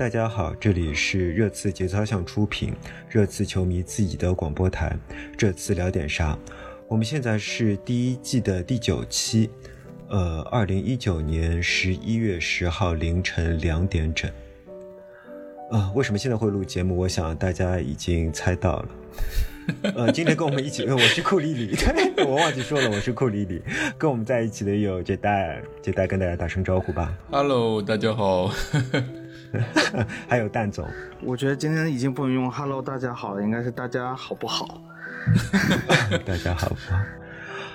大家好，这里是热刺节操项出品、热刺球迷自己的广播台。这次聊点啥？我们现在是第一季的第九期，呃，二零一九年十一月十号凌晨两点整。啊，为什么现在会录节目？我想大家已经猜到了。呃，今天跟我们一起，我是库里里，我忘记说了，我是库里里。跟我们在一起的有杰戴，杰戴跟大家打声招呼吧。Hello，大家好。还有蛋总，我觉得今天已经不能用 “hello，大家好”了，应该是“大家好不好 大家好不。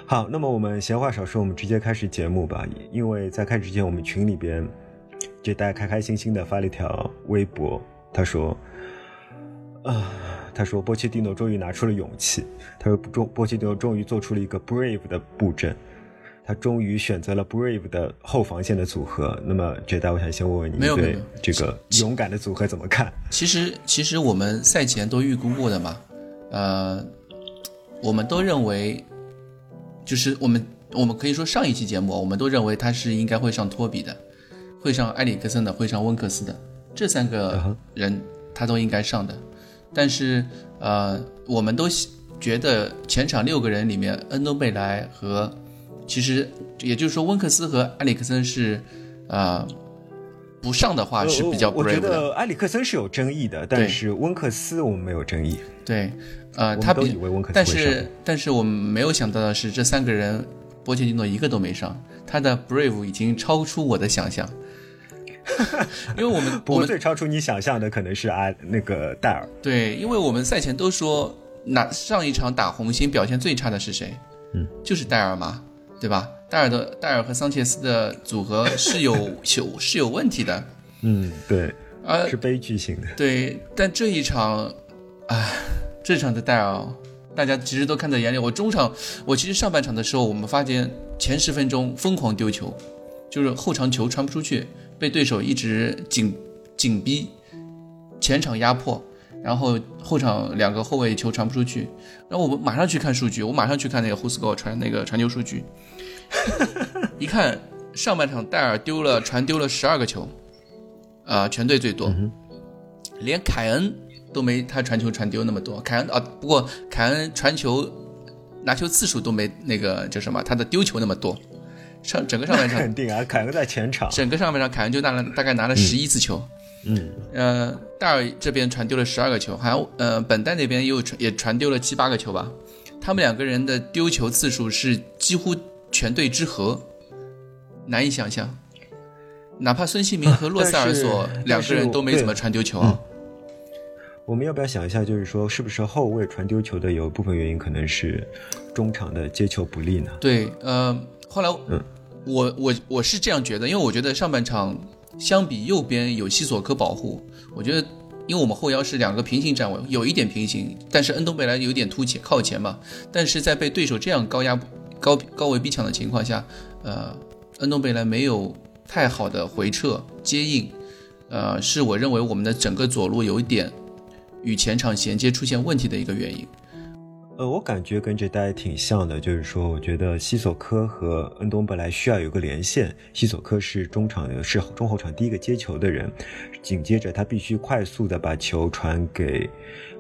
好，好那么我们闲话少说，我们直接开始节目吧。因为在开始之前，我们群里边，就大家开开心心的发了一条微博，他说：“啊，他说波切蒂诺终于拿出了勇气，他说波波切蒂诺终于做出了一个 brave 的布阵。”他终于选择了 Brave 的后防线的组合。那么，觉得，我想先问问你对这个勇敢的组合怎么看？其实其实我们赛前都预估过的嘛，呃，我们都认为，就是我们我们可以说上一期节目，我们都认为他是应该会上托比的，会上埃里克森的，会上温克斯的，这三嗯个人他都应该上的。但是呃，我们都觉得前场六个人里面，恩东贝莱和其实也就是说温克斯和埃里克森是呃不上的话是比较呃我觉 brave 的。得埃里克森是有争议的，但是温克斯我们没有争议。对，呃，我他比但是但是我们没有想到的是，这三个人波切蒂诺一个都没上，他的 brave 已经超出我的想象。因为我们 不过我们最超出你想象的可能是啊那个戴尔，对，因为我们赛前都说，哪上一场打红星表现最差的是谁？嗯，就是戴尔嘛，对吧？戴尔的戴尔和桑切斯的组合是有 有是有问题的，嗯，对，啊是悲剧性的。对，但这一场，唉，这场的戴尔，大家其实都看在眼里。我中场，我其实上半场的时候，我们发现前十分钟疯狂丢球，就是后场球传不出去，被对手一直紧紧逼，前场压迫，然后后场两个后卫球传不出去，然后我们马上去看数据，我马上去看那个胡斯高传那个传球数据，一看上半场戴尔丢了传丢了十二个球，啊、全队最多。连凯恩都没他传球传丢那么多。凯恩啊，不过凯恩传球拿球次数都没那个叫什么，他的丢球那么多。上整个上半场，肯定啊，凯恩在前场，整个上半场凯恩就拿了大概拿了十一次球。嗯，呃，戴尔这边传丢了十二个球，好像呃本代那边也有传也传丢了七八个球吧。他们两个人的丢球次数是几乎全队之和，难以想象。哪怕孙兴民和洛塞尔索两个人都没怎么传丢球啊。我们要不要想一下，就是说，是不是后卫传丢球的有一部分原因可能是中场的接球不利呢？对，呃，后来嗯我我我是这样觉得，因为我觉得上半场相比右边有西索科保护，我觉得因为我们后腰是两个平行站位，有一点平行，但是恩东贝莱有点凸前靠前嘛，但是在被对手这样高压高高位逼抢的情况下，呃，恩东贝莱没有太好的回撤接应，呃，是我认为我们的整个左路有一点与前场衔接出现问题的一个原因。呃，我感觉跟这代挺像的，就是说，我觉得西索科和恩东本来需要有个连线。西索科是中场的，是中后场第一个接球的人，紧接着他必须快速的把球传给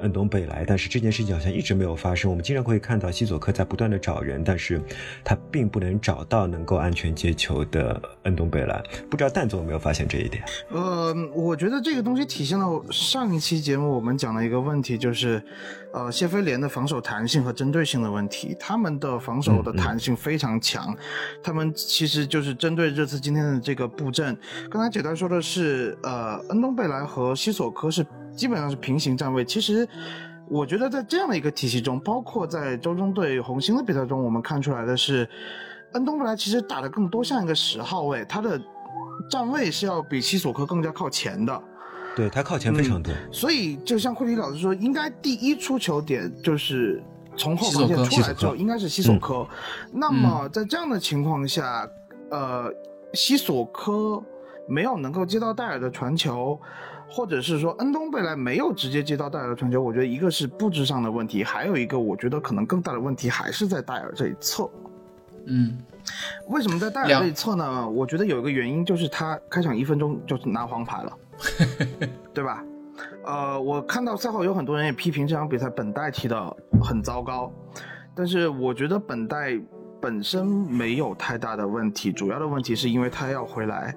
恩东贝莱，但是这件事情好像一直没有发生。我们经常会看到西索科在不断的找人，但是他并不能找到能够安全接球的恩东贝莱。不知道蛋总有没有发现这一点？呃，我觉得这个东西体现了上一期节目我们讲的一个问题，就是呃谢菲联的防守弹性和针对性的问题。他们的防守的弹性非常强，他们其实就是针对这次今天的这个布阵。刚才简单说的是，呃，恩东贝莱和西索科是基本上是平行站位，其实。我觉得在这样的一个体系中，包括在周中对红星的比赛中，我们看出来的是，恩东贝莱其实打的更多像一个十号位，他的站位是要比西索科更加靠前的。对他靠前非常多，所以就像库里老师说，应该第一出球点就是从后防线出来之后，应该是西索科。那么在这样的情况下，呃，西索科没有能够接到戴尔的传球，或者是说恩东贝莱没有直接接到戴尔的传球，我觉得一个是布置上的问题，还有一个我觉得可能更大的问题还是在戴尔这一侧。嗯，为什么在戴尔这一侧呢？我觉得有一个原因就是他开场一分钟就拿黄牌了，对吧？呃，我看到赛后有很多人也批评这场比赛本代踢的很糟糕，但是我觉得本代本身没有太大的问题，主要的问题是因为他要回来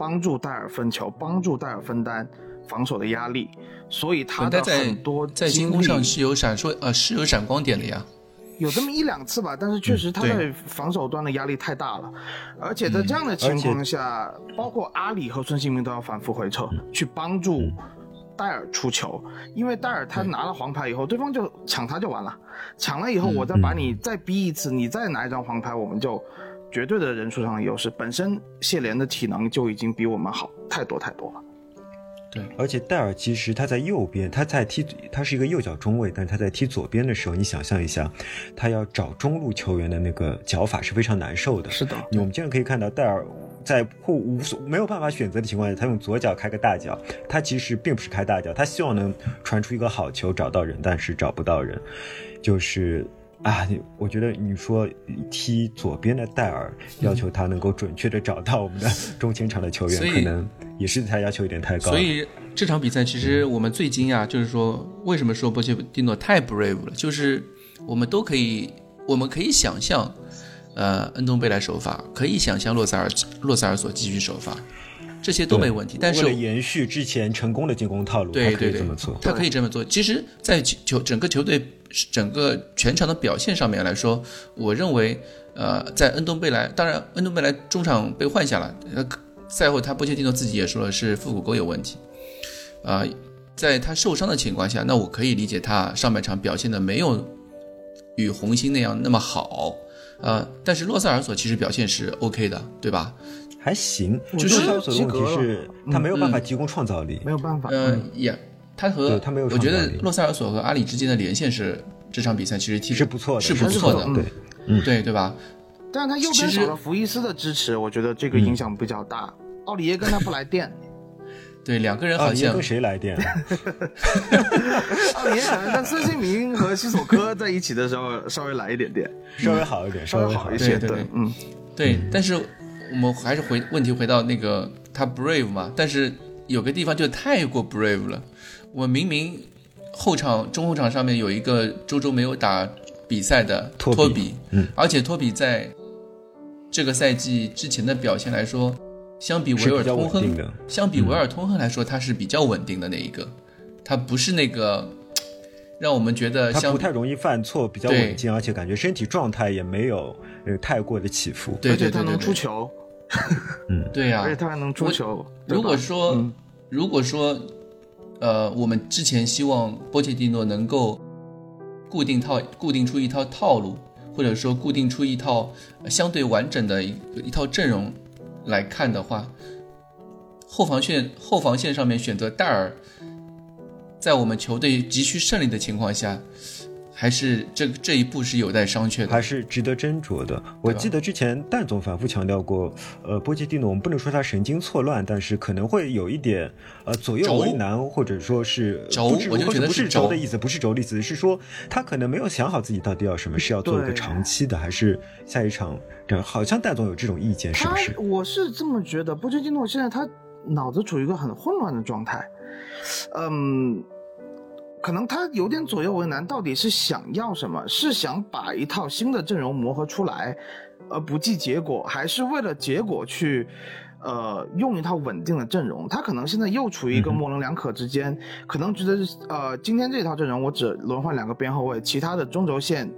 帮助戴尔分球，帮助戴尔分担防守的压力，所以他的很多在进攻上是有闪烁呃是有闪光点的呀。有这么一两次吧，但是确实他在防守端的压力太大了，而且在这样的情况下，包括阿里和孙兴民都要反复回撤去帮助戴尔出球，因为戴尔他拿了黄牌以后，对方就抢他就完了，抢了以后我再把你再逼一次，你再拿一张黄牌，我们就绝对的人数上的优势。本身谢联的体能就已经比我们好太多太多了。对，而且戴尔其实他在右边，他在踢，他是一个右脚中卫，但他在踢左边的时候，你想象一下，他要找中路球员的那个脚法是非常难受的。是的，我们经常可以看到戴尔在或无所没有办法选择的情况下，他用左脚开个大脚，他其实并不是开大脚，他希望能传出一个好球找到人，但是找不到人，就是。啊，你我觉得你说踢左边的戴尔，要求他能够准确的找到我们的中前场的球员，可能也是他要求有点太高。所以这场比赛其实我们最惊讶，就是说为什么说波切蒂诺太 brave 了？就是我们都可以，我们可以想象，呃，恩东贝莱首发，可以想象洛塞尔洛塞尔索继续首发。这些都没问题，但是为了延续之前成功的进攻套路，对对对，这么做，他可以这么做。其实，在球整个球队整个全场的表现上面来说，我认为，呃，在恩东贝莱，当然恩东贝莱中场被换下了，呃，赛后他波切蒂诺自己也说了是腹股沟有问题，啊，在他受伤的情况下，那我可以理解他上半场表现的没有与红星那样那么好，呃，但是洛塞尔索其实表现是 OK 的，对吧？还行，就是问题是他没有办法提供创造力，没有办法。嗯，也，他和他没有。我觉得洛塞尔索和阿里之间的连线是这场比赛其实踢是不错的，是不错的，对，嗯，对对吧？但是他右边少了福伊斯的支持，我觉得这个影响比较大。奥里耶跟他不来电，对，两个人好像跟谁来电？奥里耶可能跟孙兴民和西索科在一起的时候稍微来一点点，稍微好一点，稍微好一些，对，嗯，对，但是。我们还是回问题回到那个他 brave 嘛，但是有个地方就太过 brave 了。我明明后场中后场上面有一个周周没有打比赛的托比，嗯，而且托比在这个赛季之前的表现来说，相比维尔通亨，相比维尔通亨来说，他是比较稳定的那一个，他不是那个让我们觉得他不太容易犯错，比较稳健，而且感觉身体状态也没有呃太过的起伏，对对对，他能出球。嗯，对呀，而且他还 能出球。如果说，如果说，呃，我们之前希望波切蒂诺能够固定套、固定出一套套路，或者说固定出一套相对完整的一一套阵容来看的话，后防线后防线上面选择戴尔，在我们球队急需胜利的情况下。还是这这一步是有待商榷的，还是值得斟酌的。我记得之前蛋总反复强调过，呃，波切蒂诺，我们不能说他神经错乱，但是可能会有一点，呃，左右为难，或者说是轴，我就觉得不是轴的意思，不是轴的意思，是说他可能没有想好自己到底要什么，是要做一个长期的，还是下一场？这好像蛋总有这种意见，是不是？我是这么觉得，波切蒂诺现在他脑子处于一个很混乱的状态，嗯。可能他有点左右为难，到底是想要什么？是想把一套新的阵容磨合出来，而不计结果，还是为了结果去，呃，用一套稳定的阵容？他可能现在又处于一个模棱两可之间，可能觉得，呃，今天这套阵容我只轮换两个边后卫，其他的中轴线，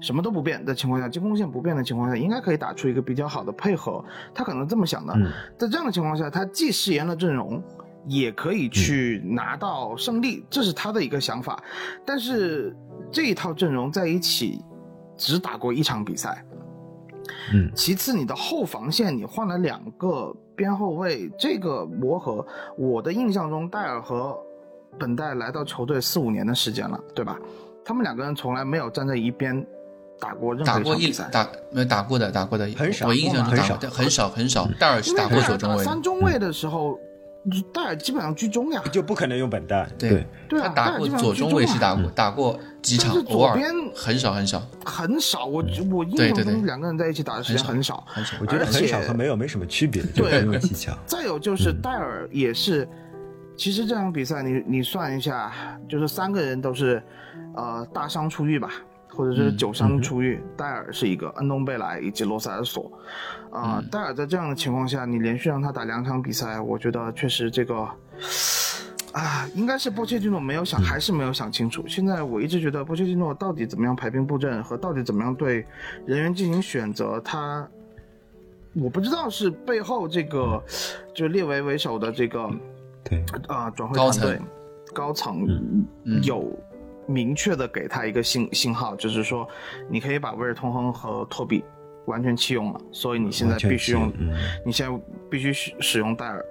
什么都不变的情况下，进攻线不变的情况下，应该可以打出一个比较好的配合。他可能这么想的。在这样的情况下，他既试验了阵容。也可以去拿到胜利，这是他的一个想法。但是这一套阵容在一起只打过一场比赛。嗯，其次你的后防线你换了两个边后卫，这个磨合，我的印象中戴尔和本代来到球队四五年的时间了，对吧？他们两个人从来没有站在一边打过任何一场比赛，打没有打过的，打过的很少，我印象中很少，很少很少。戴尔是打过左中卫，三中卫的时候。戴尔基本上居中呀，就不可能用本代。对，对他打过左中卫是打过，打过几场偶尔左边很少很少很少，我我印象中两个人在一起打的时间很少。很少我。觉得很少和没有没什么区别，就对是用技巧。再有就是戴尔也是，其实这场比赛你你算一下，就是三个人都是呃大伤初愈吧，或者是嗯九伤出狱。戴尔是一个，恩东贝莱以及罗塞尔索。啊、嗯戴尔在这样的情况下，你连续让他打两场比赛，我觉得确实这个。啊，应该是波切蒂诺没有想，还是没有想清楚。现在我一直觉得波切蒂诺到底怎么样排兵布阵，和到底怎么样对人员进行选择，他我不知道是背后这个就列维为首的这个对，啊、转会团队层高层嗯有明确的给他一个信信号，就是说你可以把威尔通亨和托比完全弃用了，所以你现在必须用你现在必须使使用戴尔，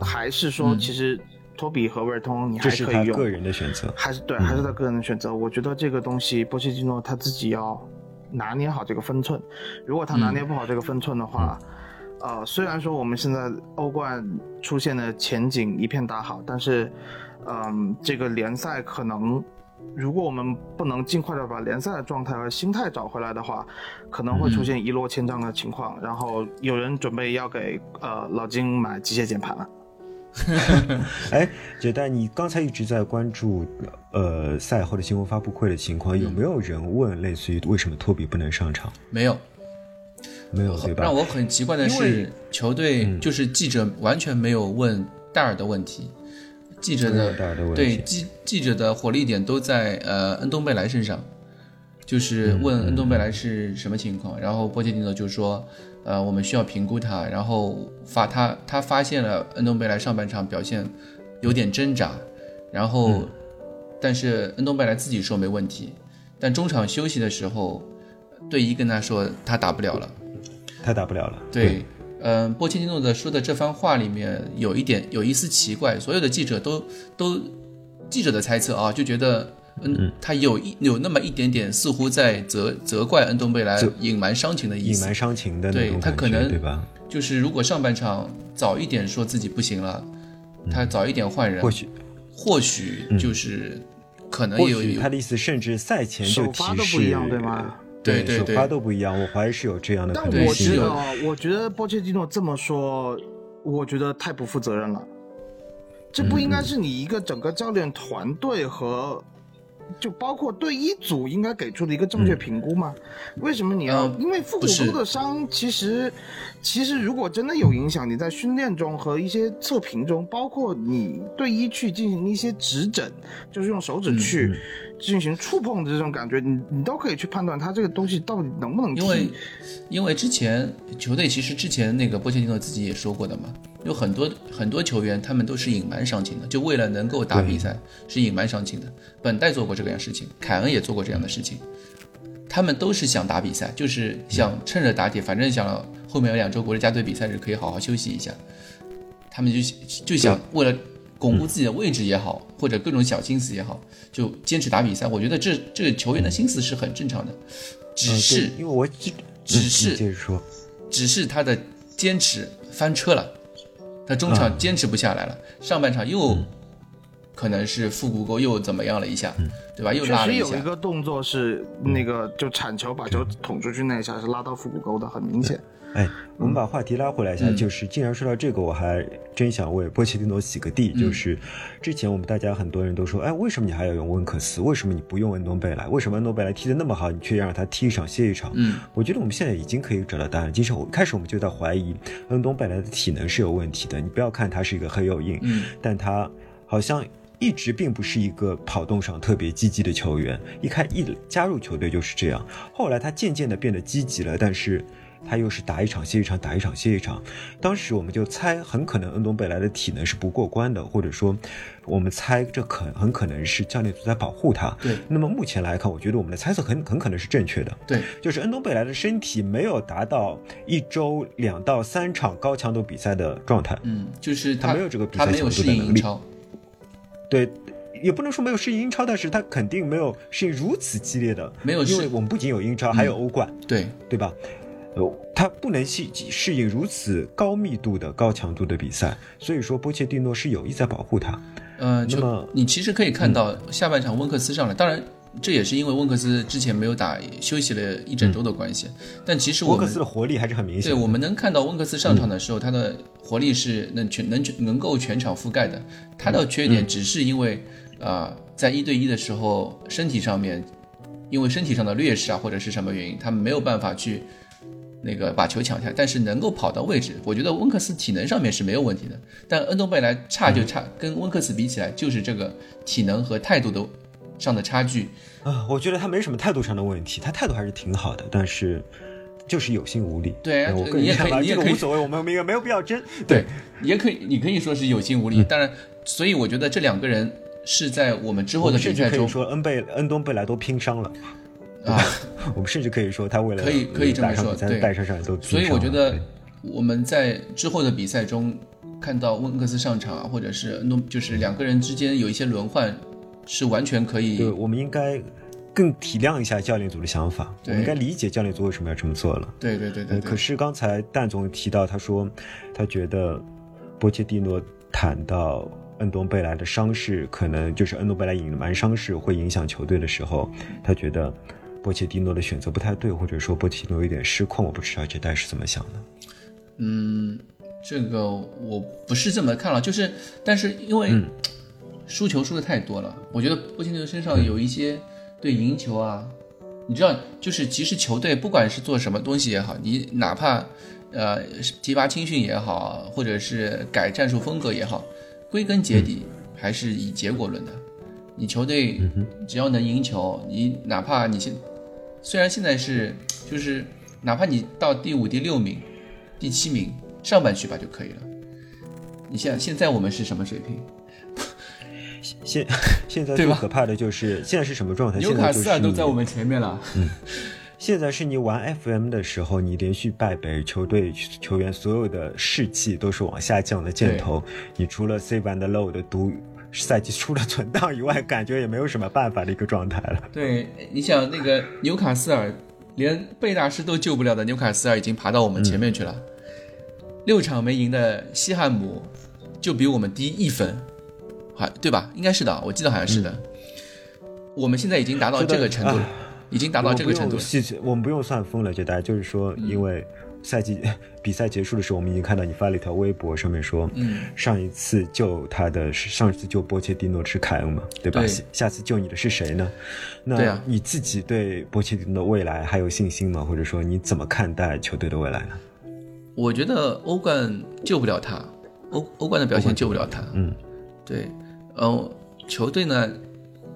还是说嗯其实托比和威尔通亨你这还可以用？是他个人的选择。还是对，嗯还是他个人的选择。我觉得这个东西，波切蒂诺他自己要拿捏好这个分寸。如果他拿捏不好这个分寸的话，呃，虽然说我们现在欧冠出现的前景一片大好，但是，嗯、这个联赛可能。如果我们不能尽快的把联赛的状态和心态找回来的话，可能会出现一落千丈的情况。然后有人准备要给呃老金买机械键盘了。哎，杰代，你刚才一直在关注呃赛后的新闻发布会的情况，有没有人问类似于为什么托比不能上场？没有，没有对吧？让我很奇怪的是，球队嗯就是记者完全没有问戴尔的问题，记者的的对记记者的火力点都在呃恩东贝莱身上，就是嗯问恩东贝莱是什么情况，然后波切蒂诺就说，呃，我们需要评估他，然后发他他发现了恩东贝莱上半场表现有点挣扎，然后、嗯。但是恩东贝莱自己说没问题，但中场休息的时候，队医跟他说他打不了了。他打不了了。对，嗯、波切蒂诺的说的这番话里面有一点有一丝奇怪，所有的记者都都记者的猜测啊，就觉得嗯，他有一有那么一点点似乎在责责怪恩东贝莱隐瞒伤情的意思隐瞒，伤情的那对种感觉，他可能对吧？就是如果上半场早一点说自己不行了，他早一点换人，或许或许就是可能或有有他的意思，甚至赛前就首发提示，都不一样，对吗？首对对对发都不一样，我怀疑是有这样的可但能性但。我觉得，我觉得波切蒂诺这么说，我觉得太不负责任了。这不应该是你一个整个教练团队和，就包括队医组应该给出的一个正确评估吗？为什么你要？呃因为腹股不是沟的伤，其实其实如果真的有影响，你在训练中和一些测评中，包括你队医去进行一些指诊，就是用手指去进行触碰的这种感觉，你你都可以去判断他这个东西到底能不能踢。因为因为之前球队其实之前那个波切蒂诺自己也说过的嘛，有很多很多球员他们都是隐瞒伤情的，就为了能够打比赛是隐瞒伤情的。本代做过这样事情，凯恩也做过这样的事情，他们都是想打比赛，就是想趁热打铁，反正想后面有两周国家队比赛日可以好好休息一下，他们就就想为了。巩固自己的位置也好，或者各种小心思也好，就坚持打比赛。我觉得这这个球员的心思是很正常的，只是因为我只是接着说，只是他的坚持翻车了，他中场坚持不下来了，上半场又可能是腹股沟又怎么样了一下，对吧？又拉了一下实有一，个动作是那个就铲球把球捅出去那一下是拉到腹股沟的，很明显。哎，我们把话题拉回来一下，嗯就是既然说到这个，我还真想为波切蒂诺洗个地。嗯就是之前我们大家很多人都说，哎，为什么你还要用温克斯？为什么你不用恩东贝莱？为什么恩东贝莱踢得那么好，你却让他踢一场歇一场？嗯，我觉得我们现在已经可以找到答案。其实我开始我们就在怀疑恩东贝莱的体能是有问题的。你不要看他是一个黑又硬，嗯，但他好像一直并不是一个跑动上特别积极的球员。一开一加入球队就是这样，后来他渐渐的变得积极了，但是。他又是打一场歇一场，打一场歇一场。当时我们就猜，很可能恩东贝莱的体能是不过关的，或者说，我们猜这可很可能是教练组在保护他。对那么目前来看，我觉得我们的猜测很很可能是正确的。对，就是恩东贝莱的身体没有达到一周两到三场高强度比赛的状态。嗯，就是他没有这个比赛强度的能力对，也不能说没有适应英超，但是他肯定没有适应如此激烈的。没有因为我们不仅有英超，还有欧冠，对，对吧？呃，他不能适适应如此高密度的、高强度的比赛，所以说波切蒂诺是有意在保护他。呃，就那么你其实可以看到下半场温克斯上来，当然这也是因为温克斯之前没有打，休息了一整周的关系。但其实我温克斯的活力还是很明显。对，我们能看到温克斯上场的时候，他的活力是能全能能够全场覆盖的。他的缺点只是因为啊、在一对一的时候，身体上面因为身体上的劣势啊，或者是什么原因，他没有办法去那个把球抢下来，但是能够跑到位置。我觉得温克斯体能上面是没有问题的，但恩东贝莱差就差，跟温克斯比起来，就是这个体能和态度的上的差距。啊，我觉得他没什么态度上的问题，他态度还是挺好的，但是就是有心无力。对啊我个你也人看法可以这个无所谓，我们没有没有必要争。对，也可以，你可以说是有心无力。当然，所以我觉得这两个人是在我们之后的我们甚至比赛中说恩贝恩东贝莱都拼伤了。啊，我们甚至可以说他为了可以可以这么打上比赛说对。带上上都所以我觉得我们在之后的比赛中看到温克斯上场啊，或者是诺，就是两个人之间有一些轮换，是完全可以对，我们应该更体谅一下教练组的想法，我们应该理解教练组为什么要这么做了。对对对对呃，对。可是刚才蛋总提到，他说他觉得波切蒂诺谈到恩东贝莱的伤势，可能就是恩东贝莱隐瞒伤势会影响球队的时候，他觉得波切蒂诺的选择不太对，或者说波切蒂诺有点失控。我不知道这代是怎么想的。嗯，这个我不是这么看了，就是但是因为嗯输球输的太多了，我觉得波切蒂诺身上有一些对赢球啊，你知道，就是即使球队不管是做什么东西也好，你哪怕呃提拔青训也好，或者是改战术风格也好，归根结底还是以结果论的。你球队只要能赢球，你哪怕你现虽然现在是就是哪怕你到第五、第六名、第七名上半区吧就可以了。你像现在我们是什么水平？现现在最可怕的就是现在是什么状态？纽卡斯尔都在我们前面了。现在是你玩 FM 的时候，你连续败北，球队球员所有的士气都是往下降的箭头。你除了 C 版的 low 的读赛季除了存档以外，感觉也没有什么办法的一个状态了。对，你想那个纽卡斯尔连贝大师都救不了的纽卡斯尔已经爬到我们前面去了，六场没赢的西汉姆就比我们低一分，还对吧？应该是的，我记得好像是的。我们现在已经达到这个程度了啊，已经达到这个程度了。我们不用细我们不用算分了，这大家就是说，因为赛季 比赛结束的时候，我们已经看到你发了一条微博，上面说，嗯，上一次救他的是上一次救波切蒂诺是凯恩嘛，对吧？对下下次救你的是谁呢？那你自己对波切蒂诺的未来还有信心吗？或者说你怎么看待球队的未来呢？我觉得欧冠救不了他，欧欧冠的表现救不了他。嗯，对，嗯，球队呢，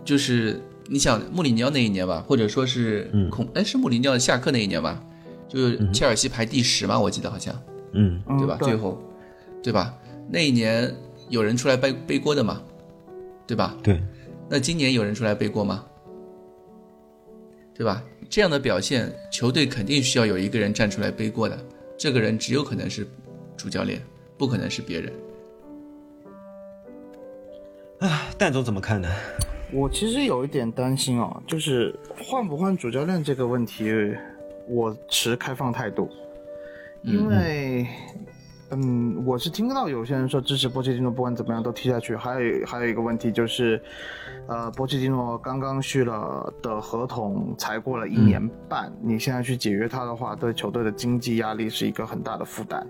就是你想穆里尼奥那一年吧，或者说是嗯孔，哎、是穆里尼奥下课那一年吧，就是切尔西排第十嘛，我记得好像，嗯嗯对吧？最后，对吧？那一年有人出来背背锅的嘛，对吧？对，那今年有人出来背锅吗？对吧？这样的表现，球队肯定需要有一个人站出来背锅的，这个人只有可能是主教练，不可能是别人。啊，蛋总怎么看呢？我其实有一点担心哦，就是换不换主教练这个问题，我持开放态度，因为，嗯，我是听到有些人说支持波切蒂诺，不管怎么样都踢下去。还有还有一个问题就是，呃，波切蒂诺刚刚续了的合同才过了一年半，你现在去解约他的话，对球队的经济压力是一个很大的负担。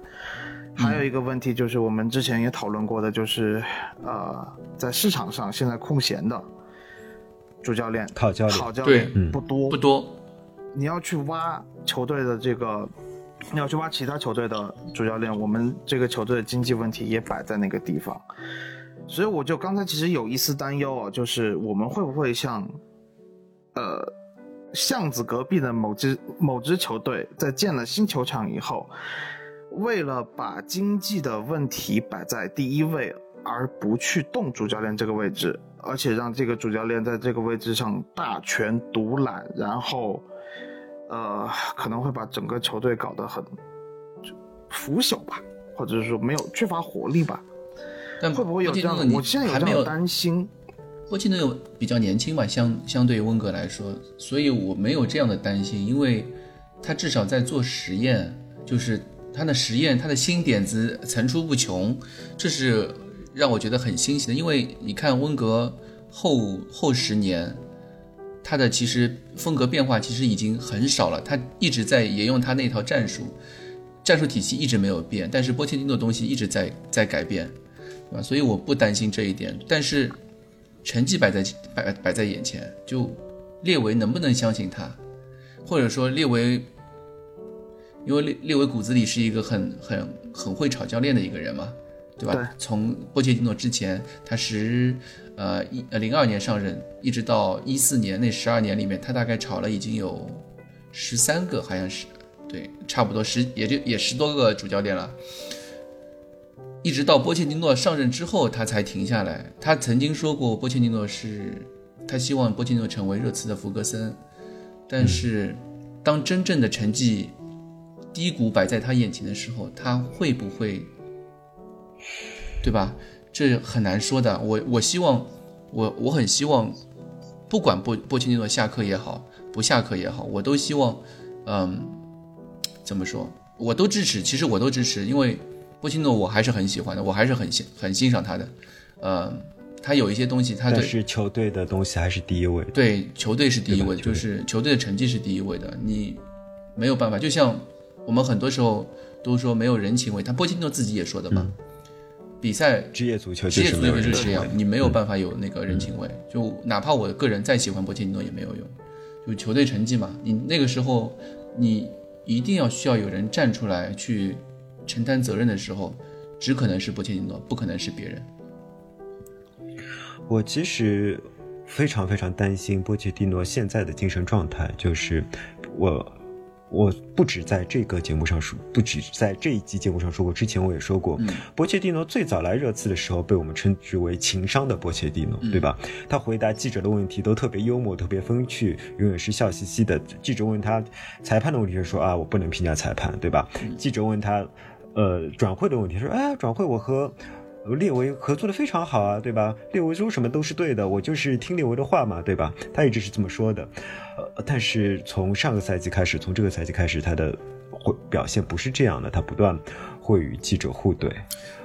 还有一个问题就是我们之前也讨论过的，就是呃，在市场上现在空闲的主教练、好教练。好教练嗯不多，不多，你要去挖球队的这个，你要去挖其他球队的主教练，我们这个球队的经济问题也摆在那个地方，所以我就刚才其实有一丝担忧哦，就是我们会不会像，呃，巷子隔壁的某支某支球队在建了新球场以后，为了把经济的问题摆在第一位，而不去动主教练这个位置，而且让这个主教练在这个位置上大权独揽，然后，呃，可能会把整个球队搞得很就腐朽吧，或者是说没有缺乏活力吧？但会不会有这样的？我现在有这样的你还没有担心。波切蒂诺比较年轻吧，相相对于温格来说，所以我没有这样的担心，因为他至少在做实验，就是他的实验，他的新点子层出不穷，这是让我觉得很欣喜的。因为你看温格后后十年，他的其实风格变化其实已经很少了，他一直在沿用他那套战术，战术体系一直没有变，但是波切蒂诺的东西一直在在改变，对吧？所以我不担心这一点，但是成绩摆在摆摆在眼前，就列维能不能相信他，或者说列维，因为列列维骨子里是一个很很很会炒教练的一个人嘛，对吧？对从波切蒂诺之前，他十呃一呃零二年上任，一直到一四年那十二年里面，他大概炒了已经有十三个，好像是对，差不多十也就也十多个主教练了。一直到波切蒂诺上任之后，他才停下来。他曾经说过，波切蒂诺是他希望波切蒂诺成为热刺的福格森，但是当真正的成绩低谷摆在他眼前的时候，他会不会，对吧？这很难说的。我我希望，我我很希望，不管波波切蒂诺下课也好，不下课也好，我都希望，嗯，怎么说？我都支持。其实我都支持，因为波切蒂诺我还是很喜欢的，我还是很欣很欣赏他的。呃，他有一些东西，他对是球队的东西还是第一位。对球队是第一位就是球队的成绩是第一位的，你没有办法。就像我们很多时候都说没有人情味，他波切蒂诺自己也说的嘛，比赛职业足球职业足球就是这样，你没有办法有那个人情味。就哪怕我个人再喜欢波切蒂诺也没有用，就球队成绩嘛，你那个时候你一定要需要有人站出来去承担责任的时候，只可能是波切蒂诺，不可能是别人。我其实非常非常担心波切蒂诺现在的精神状态，就是我。我不止在这个节目上说，不止在这一集节目上说过，之前我也说过，嗯波切蒂诺最早来热刺的时候，被我们称之为情商的波切蒂诺，嗯对吧？他回答记者的问题都特别幽默，特别风趣，永远是笑嘻嘻的。记者问他裁判的问题，就说啊，我不能评价裁判，对吧？嗯记者问他，呃，转会的问题，说，哎，转会我和。呃列维合作的非常好啊，对吧？列维说什么都是对的，我就是听列维的话嘛，对吧？他一直是这么说的。呃，但是从上个赛季开始，从这个赛季开始，他的会表现不是这样的，他不断会与记者互怼。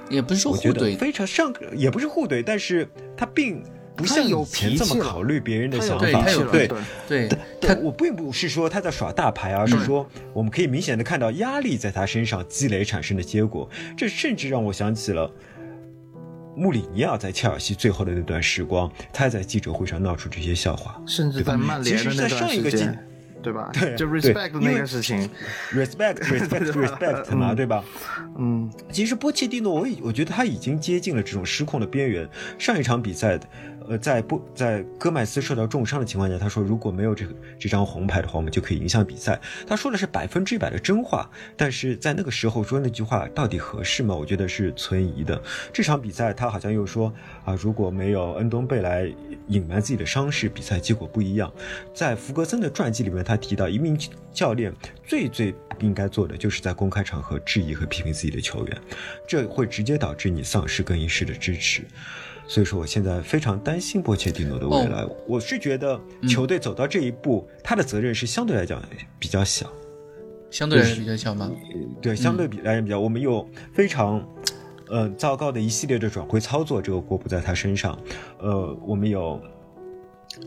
也不是说互怼，非常上，也不是互怼，但是他并不像有以前这么考虑别人的想法对。对，对对他我并不是说他在耍大牌，而是说我们可以明显的看到压力在他身上积累产生的结果。这甚至让我想起了穆里尼奥在切尔西最后的那段时光，他在记者会上闹出这些笑话。甚至在曼联的那段上一个季时间，对吧？对就 respect 那因为个事情，respect respect respect 嘛，对吧？嗯，其实波切蒂诺，我已我觉得他已经接近了这种失控的边缘。上一场比赛，呃，在不在戈麦斯受到重伤的情况下，他说如果没有这个这张红牌的话，我们就可以影响比赛。他说的是百分之一百的真话，但是在那个时候说那句话到底合适吗？我觉得是存疑的。这场比赛他好像又说啊，如果没有恩东贝莱隐瞒自己的伤势，比赛结果不一样。在福格森的传记里面，他提到一名教练最最应该做的，就是在公开场合质疑和批评自己的球员，这会直接导致你丧失更衣室的支持。所以说，我现在非常担心波切蒂诺的未来。我是觉得球队走到这一步，他的责任是相对来讲比较小。相对比较小吗？对，相对比来讲比较，我们有非常，呃，糟糕的一系列的转会操作，这个锅不在他身上。呃，我们有，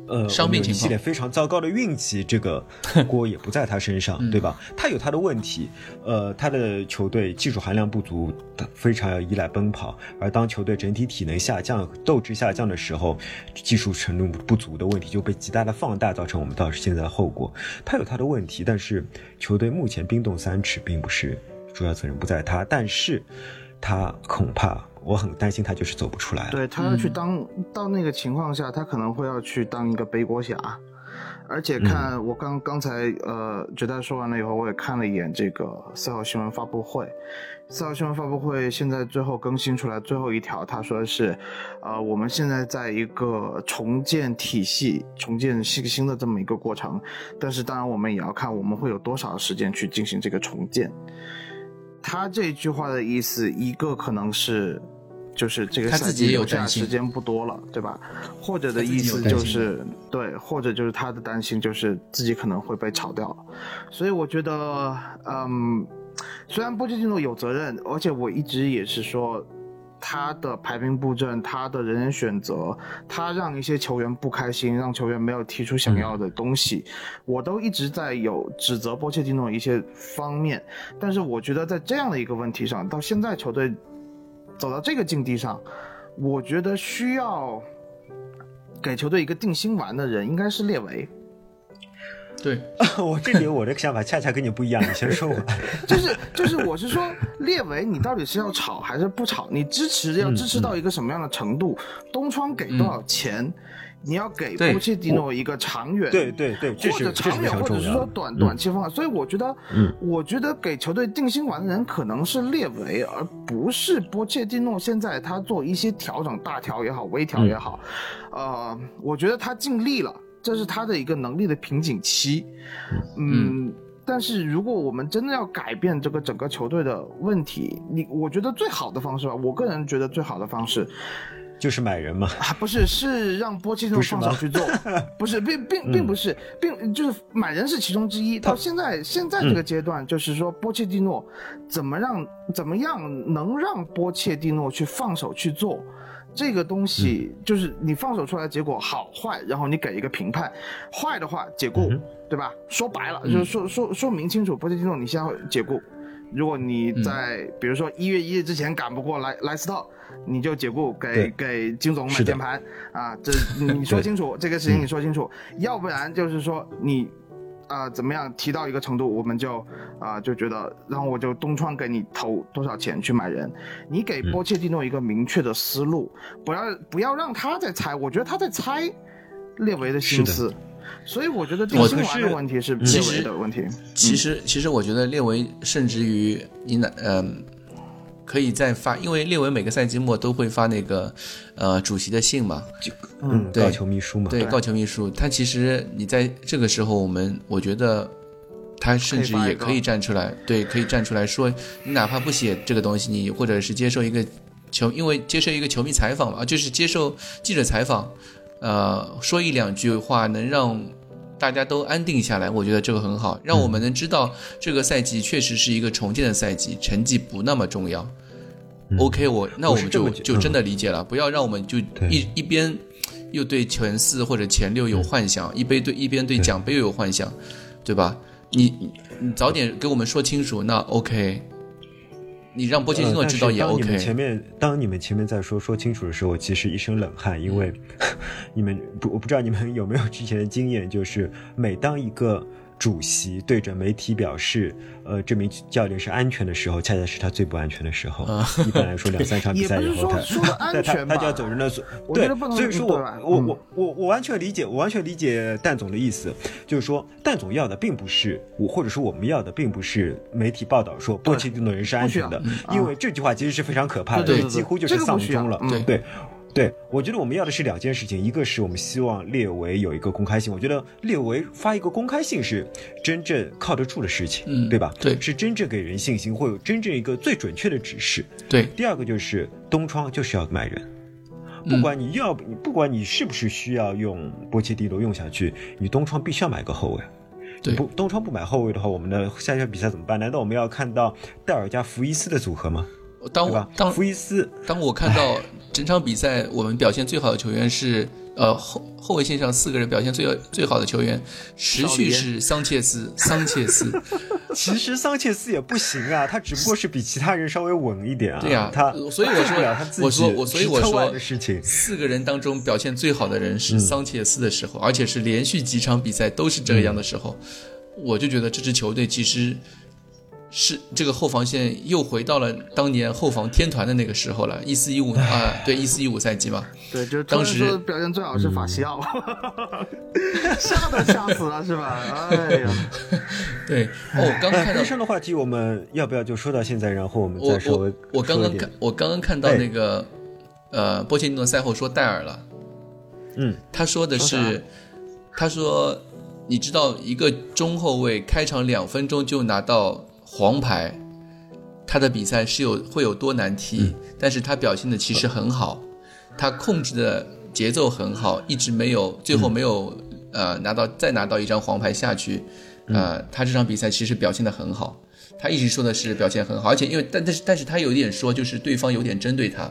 呃，伤病情况一系列非常糟糕的运气，这个 锅也不在他身上，嗯对吧？他有他的问题，呃，他的球队技术含量不足，非常要依赖奔跑，而当球队整体体能下降、斗志下降的时候，技术程度不足的问题就被极大的放大，造成我们到现在的后果。他有他的问题，但是球队目前冰冻三尺，并不是主要责任不在他，但是他恐怕我很担心他就是走不出来了。对他要去嗯当、到那个情况下，他可能会要去当一个背锅侠。而且看、嗯我刚刚才呃，觉得说完了以后，我也看了一眼这个四号新闻发布会。四号新闻发布会现在最后更新出来最后一条，他说是，呃，我们现在在一个重建体系、重建新新的这么一个过程，但是当然我们也要看我们会有多少时间去进行这个重建。他这句话的意思，一个可能是，就是这个自己有季留下时间不多了，对吧？或者的意思就是对，或者就是他的担心就是自己可能会被炒掉了，所以我觉得，嗯，虽然波切蒂诺有责任，而且我一直也是说，他的排兵布阵，他的人员选择，他让一些球员不开心，让球员没有提出想要的东西，我都一直在有指责波切蒂诺一些方面。但是我觉得在这样的一个问题上，到现在球队走到这个境地上，我觉得需要给球队一个定心丸的人，应该是列维。对，我这里我的想法恰恰跟你不一样，你先说吧。就 是就是，我是说，列维，你到底是要炒还是不炒？你支持要支持到一个什么样的程度？东窗给多少钱？你要给波切蒂诺一个长远，对对对，或者长远，或者是说短短期方案。所以我觉得，嗯，我觉得给球队定心丸的人可能是列维，而不是波切蒂诺。现在他做一些调整，大调也好，微调也好，呃，我觉得他尽力了。这是他的一个能力的瓶颈期，嗯，但是如果我们真的要改变这个整个球队的问题，你我觉得最好的方式吧，我个人觉得最好的方式就是买人嘛，不是是让波切蒂诺放手去做，不是并并并不是并就是买人是其中之一。到现在现在这个阶段，就是说波切蒂诺怎么让怎么样能让波切蒂诺去放手去做。这个东西就是你放手出来，结果好坏，然后你给一个评判，坏的话解雇，对吧？说白了就是说说说明清楚，波切蒂诺你现在解雇，如果你在比如说一月一日之前赶不过莱莱斯特，你就解雇，给给金总买键盘啊，这你 说清楚这个事情，你说清楚，要不然就是说你。啊，怎么样？提到一个程度，我们就啊就觉得，然后我就东窗给你投多少钱去买人，你给波切蒂诺一个明确的思路，不要不要让他在猜，我觉得他在猜列维的心思，所以我觉得定心丸的问题是列维的问题。其实其实我觉得列维甚至于你哪嗯。可以再发，因为列维每个赛季末都会发那个，呃，主席的信嘛，就嗯，告球秘书嘛，对，告球秘书。他其实你在这个时候，我们我觉得他甚至也可以站出来，对，可以站出来说，你哪怕不写这个东西，你或者是接受一个球，因为接受一个球迷采访嘛，就是接受记者采访，呃，说一两句话能让大家都安定下来，我觉得这个很好，让我们能知道这个赛季确实是一个重建的赛季，成绩不那么重要。OK，我那我们就就真的理解了，不要让我们就一一边又对前四或者前六有幻想，一杯对一边对奖杯又有幻想，对吧？你你早点给我们说清楚，那 OK。你让波切蒂诺知道也 OK。当你们前面当你们前面在说说清楚的时候，我其实一身冷汗，因为 你们不我不知道你们有没有之前的经验，就是每当一个。主席对着媒体表示：“呃，这名教练是安全的时候，恰恰是他最不安全的时候。一般来说，两三场 比赛以后，他他他他就要走人了。对，所以说我我我我我完全理解，我完全理解蛋总的意思，就是说蛋总要的并不是我，或者说我们要的并不是媒体报道说波切蒂诺人是安全的，因为这句话其实是非常可怕的，几乎就是丧钟了。对。对，我觉得我们要的是两件事情，一个是我们希望列维有一个公开性，我觉得列维发一个公开信是真正靠得住的事情，嗯，对吧？对，是真正给人信心，会有真正一个最准确的指示。对，第二个就是东窗就是要买人，不管你要，不管你是不是需要用波切蒂诺用下去，你东窗必须要买个后卫。对，不东窗不买后卫的话，我们的下一场比赛怎么办？难道我们要看到戴尔加福伊斯的组合吗？当我当福伊斯，当我看到 整场比赛我们表现最好的球员是呃后后卫线上四个人表现最最好的球员，持续是桑切斯，桑切斯。其实桑切斯也不行啊，他只不过是比其他人稍微稳一点啊。对呀，他所以我说他自己我说我所以我说的事情，四个人当中表现最好的人是桑切斯的时候，而且是连续几场比赛都是这样的时候，我就觉得这支球队其实。是这个后防线又回到了当年后防天团的那个时候了，一四一五啊，对，一四一五赛季嘛。对，就当时表现最好是法西奥，吓都吓死了是吧？哎呀，对。哦，刚刚看到医生的话题，我们要不要就说到现在？然后我们再稍微我刚刚看，我刚刚看到那个呃，波切蒂诺赛后说戴尔了。嗯，他说的是，他说，你知道一个中后卫开场两分钟就拿到。黄牌，他的比赛是有会有多难踢，但是他表现的其实很好，他控制的节奏很好，一直没有最后没有呃拿到再拿到一张黄牌下去，呃，他这场比赛其实表现的很好，他一直说的是表现很好，而且因为但但是但是他有一点说就是对方有点针对他，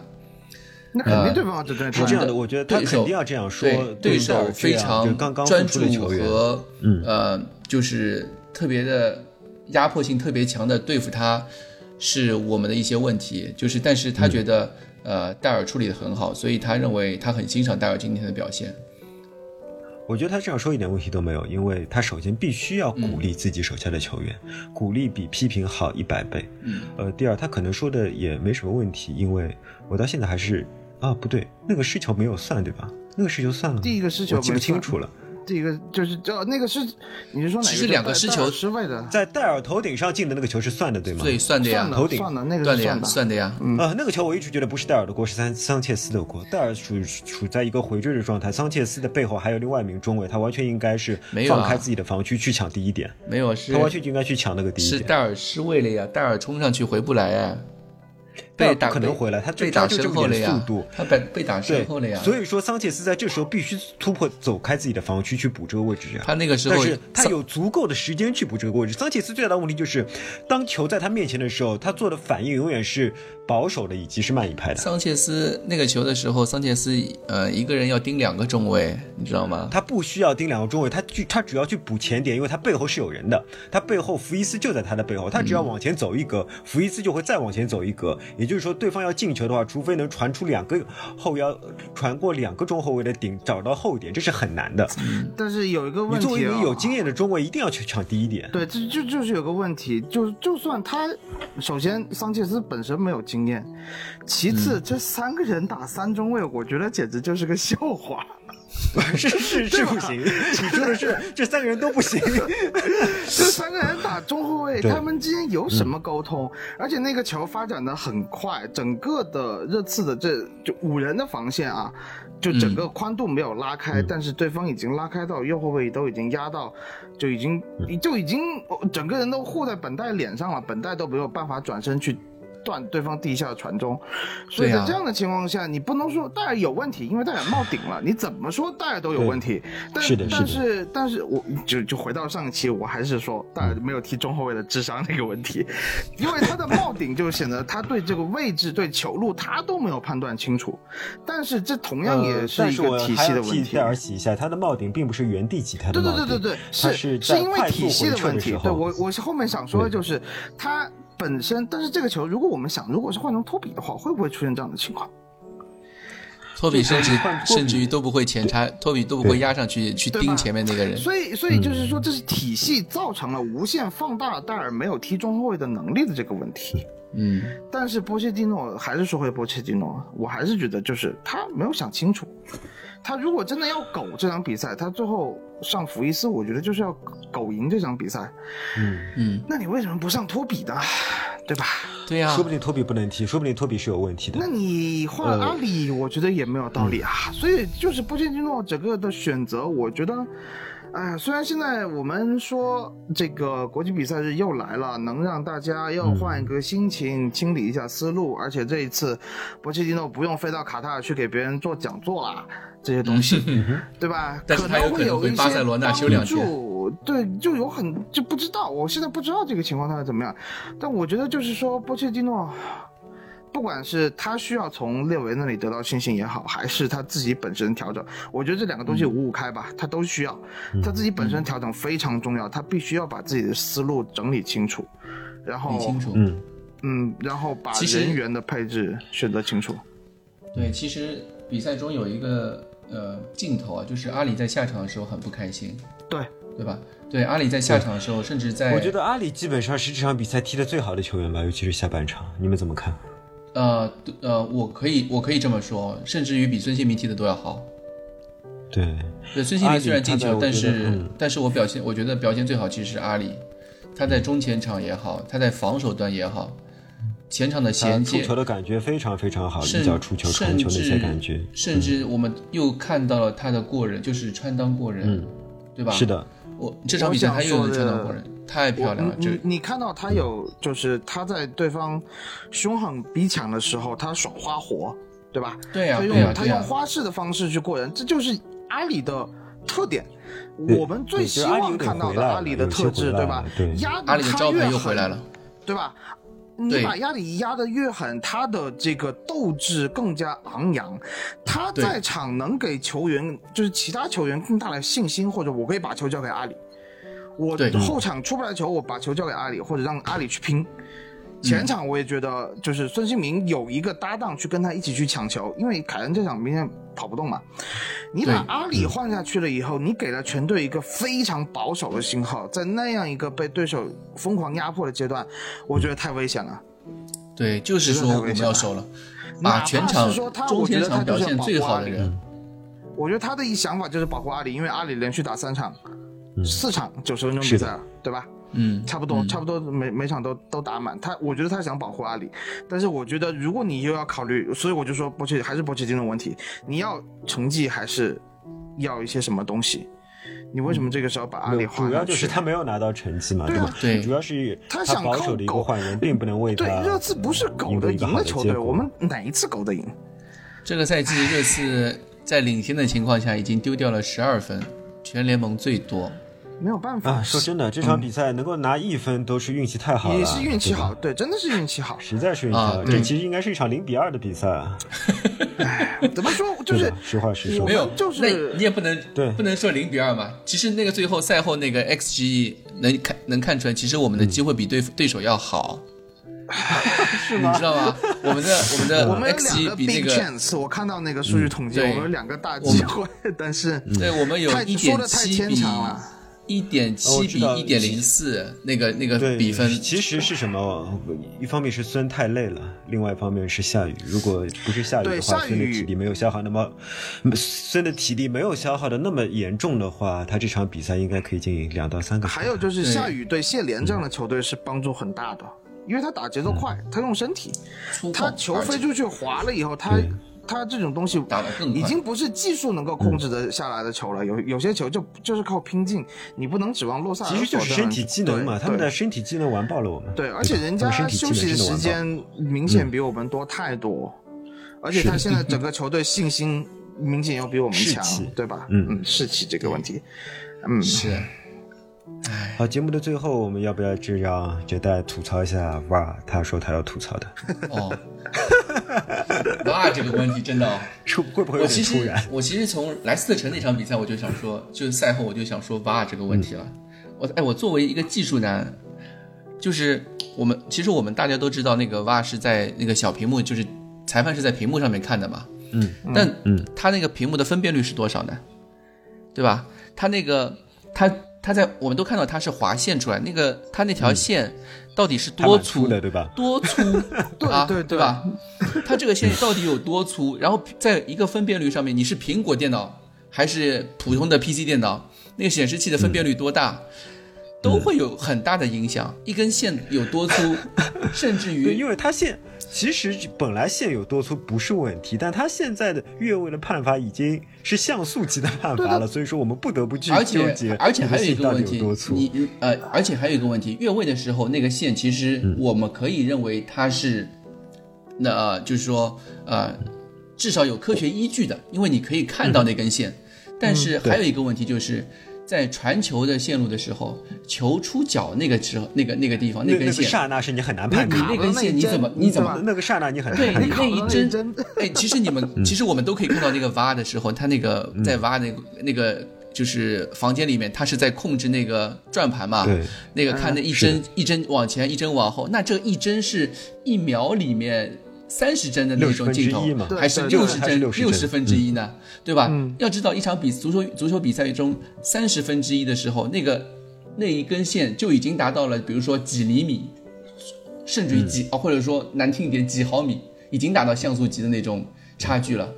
那肯定对方。是这样的，我觉得他肯定要这样说。对，对手非常专注和嗯。呃，就是特别的压迫性特别强的对付他，是我们的一些问题。就是，但是他觉得呃戴尔处理的很好，所以他认为他很欣赏戴尔今天的表现。我觉得他这样说一点问题都没有，因为他首先必须要鼓励自己手下的球员，鼓励比批评好一百倍。嗯，呃，第二，他可能说的也没什么问题，因为我到现在还是啊，不对，那个失球没有算对吧？那个失球算了，第一个失球我记不清楚了。第一个就是这那个是，你是说哪个？其实两个失球失位的，在戴尔头顶上进的那个球是算的，对吗？对，算的呀，头顶算的那个算的呀，算的呀。啊，那个球我一直觉得不是戴尔的锅，是桑桑切斯的锅。戴尔处处在一个回追的状态，桑切斯的背后还有另外一名中卫，他完全应该是放开自己的防区去抢第一点。没有，是他完全就应该去抢那个第一点。是戴尔失位了呀，戴尔冲上去回不来啊。被打可能回来，他被打身后了呀，速度，他被被打身后了呀。所以说桑切斯在这时候必须突破，走开自己的防区去补这个位置呀。他那个时候，但是他有足够的时间去补这个位置。桑切斯最大的问题就是，当球在他面前的时候，他做的反应永远是保守的，以及是慢一拍的。桑切斯那个球的时候，桑切斯呃一个人要盯两个中卫，你知道吗？他不需要盯两个中卫，他去他主要去补前点，因为他背后是有人的，他背后福伊斯就在他的背后，他只要往前走一格，福伊斯就会再往前走一格，也就是说对方要进。球的话，除非能传出两个后腰，传过两个中后卫的顶，找到后点，这是很难的。但是有一个问题，你作为一名有经验的中卫，一定要去抢第一点。对，这就就是有个问题，就就算他，首先桑切斯本身没有经验，其次这三个人打三中卫，我觉得简直就是个笑话。是是是不行，你说的是这三个人都不行。这三个人打中后卫，他们之间有什么沟通？而且那个球发展的很快，整个的热刺的这就五人的防线啊，就整个宽度没有拉开，但是对方已经拉开到右后卫都已经压到，就已经就已经整个人都护在本代脸上了，本代都没有办法转身去。断对方地下的传中，所以在这样的情况下，你不能说戴尔有问题，因为戴尔冒顶了，你怎么说戴尔都有问题。但是的，但是但是我就就回到上一期，我还是说戴尔没有踢中后卫的智商那个问题，因为他的冒顶就显得他对这个位置、对球路他都没有判断清楚。但是这同样也是一个体系的问题。戴尔洗一下，他的冒顶并不是原地起他的对对对对对，是是因为体系的问题。对我我是后面想说的就是他。本身，但是这个球，如果我们想，如果是换成托比的话，会不会出现这样的情况？托比甚至甚至于都不会前插，托比都不会压上去去盯前面那个人。所以，所以就是说，这是体系造成了无限放大了戴尔没有踢中后卫的能力的这个问题。嗯，但是波切蒂诺还是说回波切蒂诺，我还是觉得就是他没有想清楚。他如果真的要苟这场比赛，他最后上福伊斯，我觉得就是要苟赢这场比赛。嗯嗯，那你为什么不上托比呢？对吧？对呀，说不定托比不能踢，说不定托比是有问题的。那你换阿里，我觉得也没有道理啊。所以就是波切蒂诺整个的选择，我觉得。哎，虽然现在我们说这个国际比赛日又来了，能让大家要换一个心情，清理一下思路，而且这一次，波切蒂诺不用飞到卡塔尔去给别人做讲座了，这些东西，对吧？可能会有一些帮助，对，就有很就不知道，我现在不知道这个情况他是怎么样，但我觉得就是说波切蒂诺。不管是他需要从列维那里得到信心也好，还是他自己本身调整，我觉得这两个东西五五开吧，他都需要。他自己本身调整非常重要，他必须要把自己的思路整理清楚，然后清楚，嗯嗯，然后把人员的配置选择清楚。对，其实比赛中有一个呃镜头啊，就是阿里在下场的时候很不开心。对，对吧？对，阿里在下场的时候，甚至在我觉得阿里基本上是这场比赛踢的最好的球员吧，尤其是下半场，你们怎么看？呃呃，我可以我可以这么说，甚至于比孙兴民踢的都要好。对，对，孙兴民虽然进球，但是但是我表现，我觉得表现最好其实是阿里，他在中前场也好，他在防守端也好，前场的衔接，出球的感觉非常非常好，一脚出球传球那些感觉，甚至我们又看到了他的过人，就是穿裆过人，对吧？是的。我这场比赛他又能穿到过人，太漂亮了。就你看到他有，就是他在对方凶狠逼抢的时候，他耍花活，对吧？对呀，他用他用花式的方式去过人，这就是阿里的特点。我们最希望看到的阿里的特质，对吧？对，压阿里的招牌又回来了，对吧？你把亚里压得越狠，他的这个斗志更加昂扬，他在场能给球员就是其他球员更大的信心，或者我可以把球交给阿里，我对。后场出不来球，我把球交给阿里，或者让阿里去拼。前场我也觉得，就是孙兴民有一个搭档去跟他一起去抢球，因为凯恩这场明显跑不动嘛。你把阿里换下去了以后，你给了全队一个非常保守的信号，在那样一个被对手疯狂压迫的阶段，我觉得太危险了。对，就是说我们太危险了要收了，哪怕把全场是说他中我觉前场表得他就是要现最保护阿里好的人，我觉得他的一想法就是保护阿里，因为阿里连续打三场，四场九十分钟比赛了，对吧？嗯，差不多，嗯差不多每每场都都打满。他，我觉得他想保护阿里，但是我觉得如果你又要考虑，所以我就说波切还是波切蒂诺问题，你要成绩还是要一些什么东西？你为什么这个时候把阿里没有主要？就是他没有拿到成绩嘛，对啊吧？对主要是他想靠保守的一个狗换人，并不能为他对热刺不是狗的赢的球队，我们哪一次狗的赢？这个赛季热刺在领先的情况下已经丢掉了十二分，全联盟最多。没有办法，啊，说真的，这场比赛能够拿一分都是运气太好了，也是运气好，对，真的是运气好。实在是运气好。啊这其实应该是一场零比二的比赛啊，怎么说？就是？实话实说，没有，就是那你也不能对不能说零比二嘛。其实那个最后赛后那个 XG 能看能看出来，其实我们的机会比对对手要好，是你知道吗？我们的我们的我们有两 XG 个比那 big 个，chance，我看到那个数据统计，对我们有两个大机会，但是对我们有太一点说的太七比牵强了。一点哦七比一点零四，那个那个比分，其实是什么？一方面是孙太累了，另外一方面是下雨。如果不是下雨的话，孙的体力没有消耗那么，孙的体力没有消耗的那么严重的话，他这场比赛应该可以进两到三个。还有就是对下雨对谢联这样的球队是帮助很大的，因为他打节奏快，他用身体，他球飞出去滑了以后，他对他这种东西打得更已经不是技术能够控制的下来的球了，有有些球就就是靠拼劲，你不能指望洛萨尔其实就是身体机能嘛，他们的身体机能完爆了我们。对，而且人家休息的时间明显比我们多太多，而且他现在整个球队信心明显要比我们强，对吧？嗯。嗯，士气这个问题，嗯，是，哎，好，节目的最后，我们要不要就让杰代吐槽一下哇？他说他要吐槽的，哦，哇，这个问题真的、会不会有我其实点突然？我其实从莱斯特城那场比赛我就想说，就是赛后我就想说 VAR 这个问题了。我哎，我作为一个技术男，就是我们其实我们大家都知道那个 VAR 是在那个小屏幕，就是裁判是在屏幕上面看的嘛。嗯，但嗯，他那个屏幕的分辨率是多少呢？对吧？他那个他他在我们都看到他是划线出来，那个他那条线到底是多粗粗的，对吧？多粗 啊，对对吧？它这个线到底有多粗？然后在一个分辨率上面，你是苹果电脑还是普通的 PC 电脑，那个显示器的分辨率多大，都会有很大的影响。一根线有多粗，甚至对，于因为它线其实本来线有多粗不是问题，但它现在的越位的判罚已经是像素级的判罚了，所以说我们不得不去而纠结且，而且还有一个问题。你呃，而且还有一个问题，越位的时候那个线其实嗯我们可以认为它是，那、呃、就是说呃，至少有科学依据的，因为你可以看到那根线。但是还有一个问题就是。在传球的线路的时候，球出脚那个时候，那个那个地方那那个根线，刹那是你很难判定的，你那根线你怎么你怎么？那个刹那你很难判定。那一针针，哎，其实你们，其实我们都可以看到那个挖的时候，他那个在挖那个那个就是房间里面，他是在控制那个转盘嘛，对，那个看那一针一针往前，一针往后，那这一针是一秒里面三十帧的那种镜头60分之一嘛，还是六十还是帧60帧六十分之一呢？对吧嗯？要知道一场比足球足球比赛中三十分之一的时候，那个那一根线就已经达到了，比如说几厘米，甚至于几啊，或者说难听一点几毫米，已经达到像素级的那种差距了。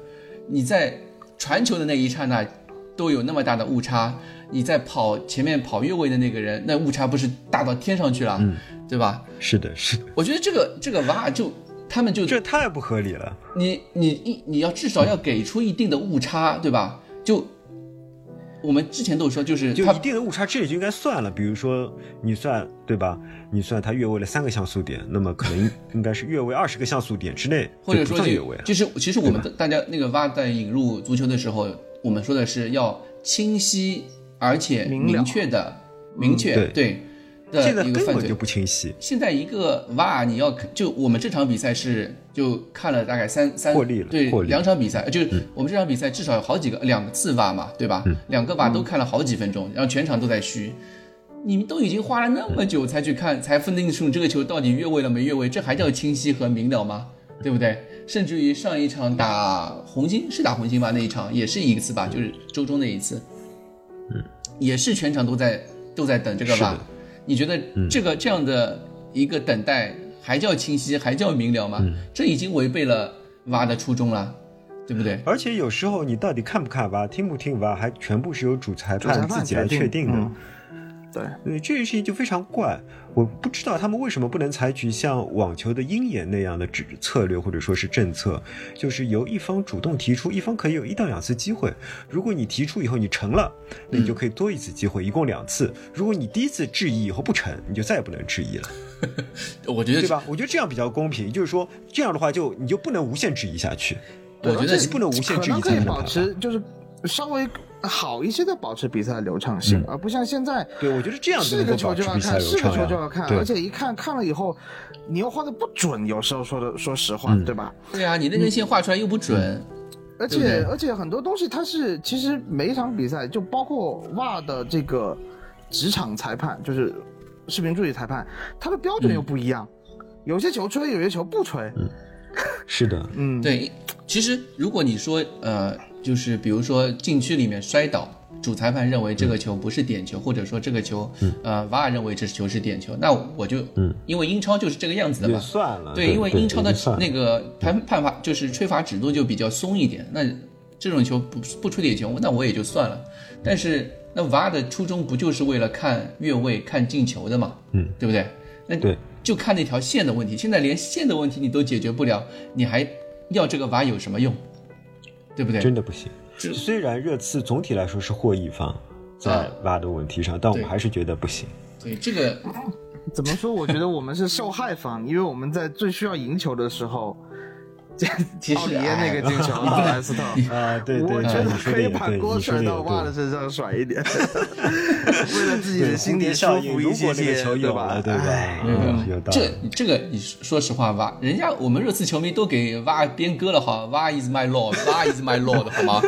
你在传球的那一刹那都有那么大的误差，你在跑前面跑越位的那个人，那误差不是大到天上去了，对吧？是的，是的，我觉得这个这个娃就他们就这太不合理了。你你一你要至少要给出一定的误差，对吧？就我们之前都有说，就是他就一定的误差，这也就应该算了。比如说你算对吧？你算他越位了三个像素点，那么可能应 该是越位二十个像素点之内或者说这个算越位。就是其实我们大家那个 VAR 在引入足球的时候，我们说的是要清晰而且明确的明确对对。的现在一个犯罪根本就。不清晰。现在一个 VAR 你要看就我们这场比赛是就看了大概三三获利了对两场比赛，就是我们这场比赛至少有好几个两次 VAR 嘛，对吧？两个 VAR 都看了好几分钟，然后全场都在虚。你们都已经花了那么久才去看，才分定出这个球到底越位了没越位，这还叫清晰和明了吗？对不对？甚至于上一场打红星是打红星吧，那一场也是一次吧，就是周中那一次，嗯，也是全场都在都在等这个是 VAR 的。你觉得这个这样的一个等待还叫清晰，还叫明了吗？这已经违背了 VAR 的初衷了，对不对？而且有时候你到底看不看吧，听不听吧，还全部是由主裁判判自己来确定的。嗯对，对，这件事情就非常怪，我不知道他们为什么不能采取像网球的鹰眼那样的指策略或者说是政策，就是由一方主动提出，一方可以有一到两次机会。如果你提出以后你成了，那你就可以多一次机会，一共两次。如果你第一次质疑以后不成，你就再也不能质疑了，我觉得对吧？我觉得这样比较公平，就是说这样的话就你就不能无限质疑下去。我觉得你不能无限可质疑能可以保持就是稍微好一些的保持比赛的流畅性，而不像现在对，我觉得这样子是个球就要看，是个球就要看，而且一看看了以后，你又画的不准，有时候说的说实话，嗯对吧？对啊，你那根线画出来又不准，而对对且而且很多东西它是其实每一场比赛，就包括 VAR 的这个职场裁判，就是视频助理裁判，他的标准又不一样，有些球吹，有些球不吹。是的，嗯，对，其实如果你说呃，就是比如说禁区里面摔倒，主裁判认为这个球不是点球，或者说这个球，呃瓦尔认为这球是点球，那我就，嗯，因为英超就是这个样子的嘛，算了。对，因为英超的那个判判罚就是吹罚尺度就比较松一点，那这种球不不吹点球，那我也就算了。但是那瓦尔的初衷不就是为了看越位、看进球的嘛？嗯，对不对？那对就看那条线的问题。现在连线的问题你都解决不了，你还要这个 VAR 有什么用？对不对？真的不行。虽然热刺总体来说是获益方，在啊挖的问题上，但我们还是觉得不行。对这个怎么说？我觉得我们是受害方，因为我们在最需要赢球的时候，这 其实奥里耶那个进球，哎到莱斯特。啊，对对，我觉得可以把锅甩到袜的。身上甩一点，为了自己的心理舒效应，服一些如果那个，球有吧？了，对吧？哎嗯，有道这理。这个你说实话挖，人家我们热刺球迷都给挖编歌了哈，挖 is my lord，挖 is my lord，好吗？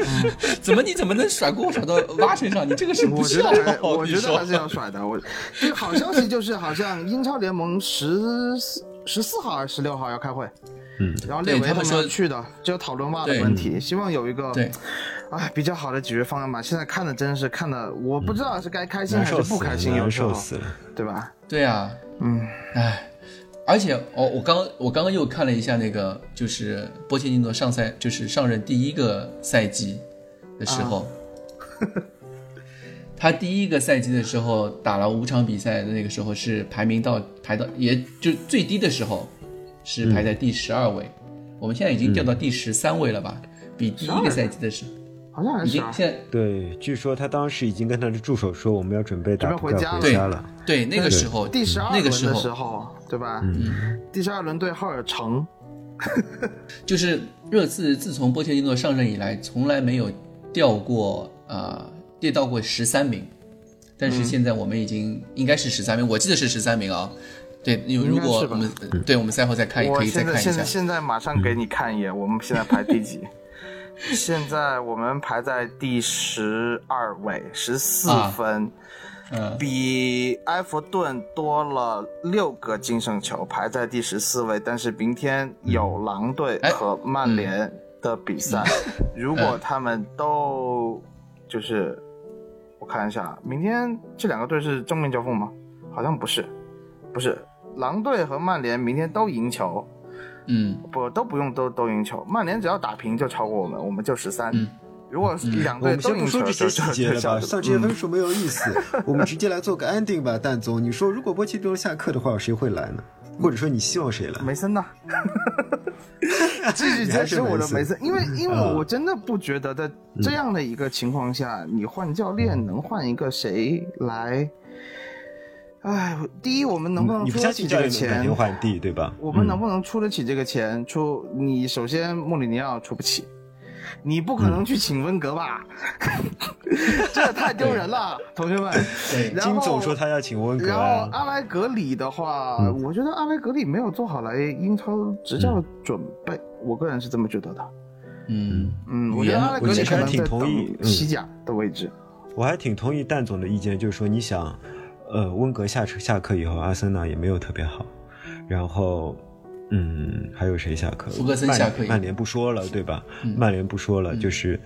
怎么你怎么能甩锅甩到挖身上？你这个是不我觉孝得还，的，我觉得还是要甩的。我这个好消息就是，好像英超联盟十四十四号还是十六号要开会，嗯，然后列维他们说去的，就讨论袜的对问题，希望有一个对哎比较好的解决方案吧。现在看的真是看的，我不知道是该开心还是不开心，有难时候受死了。对吧？对啊，嗯，哎，而且哦，我刚我刚刚又看了一下那个，就是波切蒂诺上赛就是上任第一个赛季的时候，他第一个赛季的时候打了五场比赛的那个时候是排名到排到也就最低的时候是排在第十二位，我们现在已经掉到第十三位了吧？比第一个赛季的时候好像还是啊。已经现在对，据说他当时已经跟他的助手说，我们要准备打不盖准备回家了对。对那个时候第十二轮的那个时候对吧？嗯，第十二轮对赫尔城，就是热刺自从波切蒂诺上任以来，从来没有掉过呃跌到过十三名，但是现在我们已经应该是十三名，我记得是十三名啊。对，因为如果我们呃对我们赛后再看，我可以再看一下现在现在。现在马上给你看一眼，我们现在排第几？现在我们排在第十二位，十四啊分，嗯，比埃弗顿多了六个净胜球，排在第十四位。但是明天有狼队哎和曼联的比 赛，如果他们都就是，我看一下，明天这两个队是正面交锋吗？好像不是，不是。狼队和曼联明天都赢球，嗯不都不用都都赢球，曼联只要打平就超过我们，我们就十三、嗯如果两队我们先不都赢球就，说这些细节了算这些分数没有意思。我们直接来做个 ending 吧，蛋总。你说如果波切蒂诺下课的话，谁会来呢？或者说你希望谁来？梅森呐，继续你还坚持我的梅森，因为因为啊我真的不觉得在这样的一个情况下，你换教练能换一个谁来？哎，第一，我们能不能你不出得起这个相信教练能改钱天？换地，对吧？我们能嗯不能出得起这个钱？出你首先穆里尼奥出不起，你不可能去请温格吧？这太丢人了，同学们。对，金总说他要请温格。然后阿莱格里的话，我觉得阿莱格里没有做好来英超执教准备，我个人是这么觉得的。嗯嗯，我觉得阿莱格里可能挺同意西甲的位置。我还挺同意蛋总的意见，就是说你想，呃，温格下车下课以后，阿森纳也没有特别好，然后。嗯，还有谁下课？福格森下课。曼联不说了，对吧？曼联不说了，就是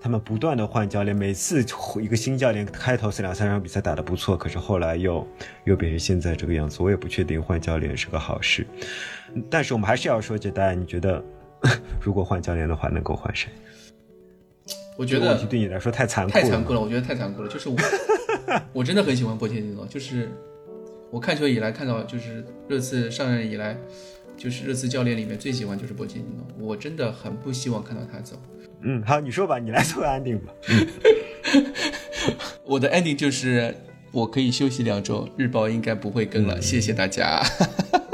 他们不断的换教练，每次一个新教练开头是两三场比赛打得不错，可是后来又又变成现在这个样子。我也不确定换教练是个好事，但是我们还是要说，这大家你觉得 如果换教练的话，能够换谁？我觉得对你来说太残酷，太残酷了。我觉得太残酷了。就是我，我真的很喜欢波切蒂诺。就是我看球以来看到，就是热刺上任以来。就是热刺教练里面最喜欢就是波切蒂诺，我真的很不希望看到他走。嗯，好，你说吧，你来做 ending 吧。我的 ending 就是我可以休息两周，日报应该不会更了，谢谢大家。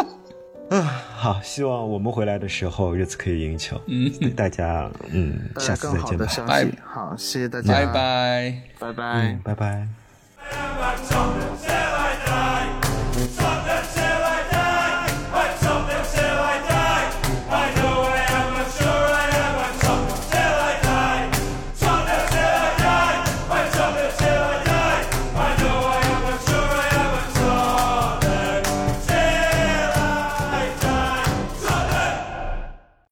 啊，好，希望我们回来的时候热刺可以赢球。嗯，大家，嗯，下次再见吧。拜，好，谢谢大家，拜拜，拜拜，拜拜。Someday, till I die. Someday.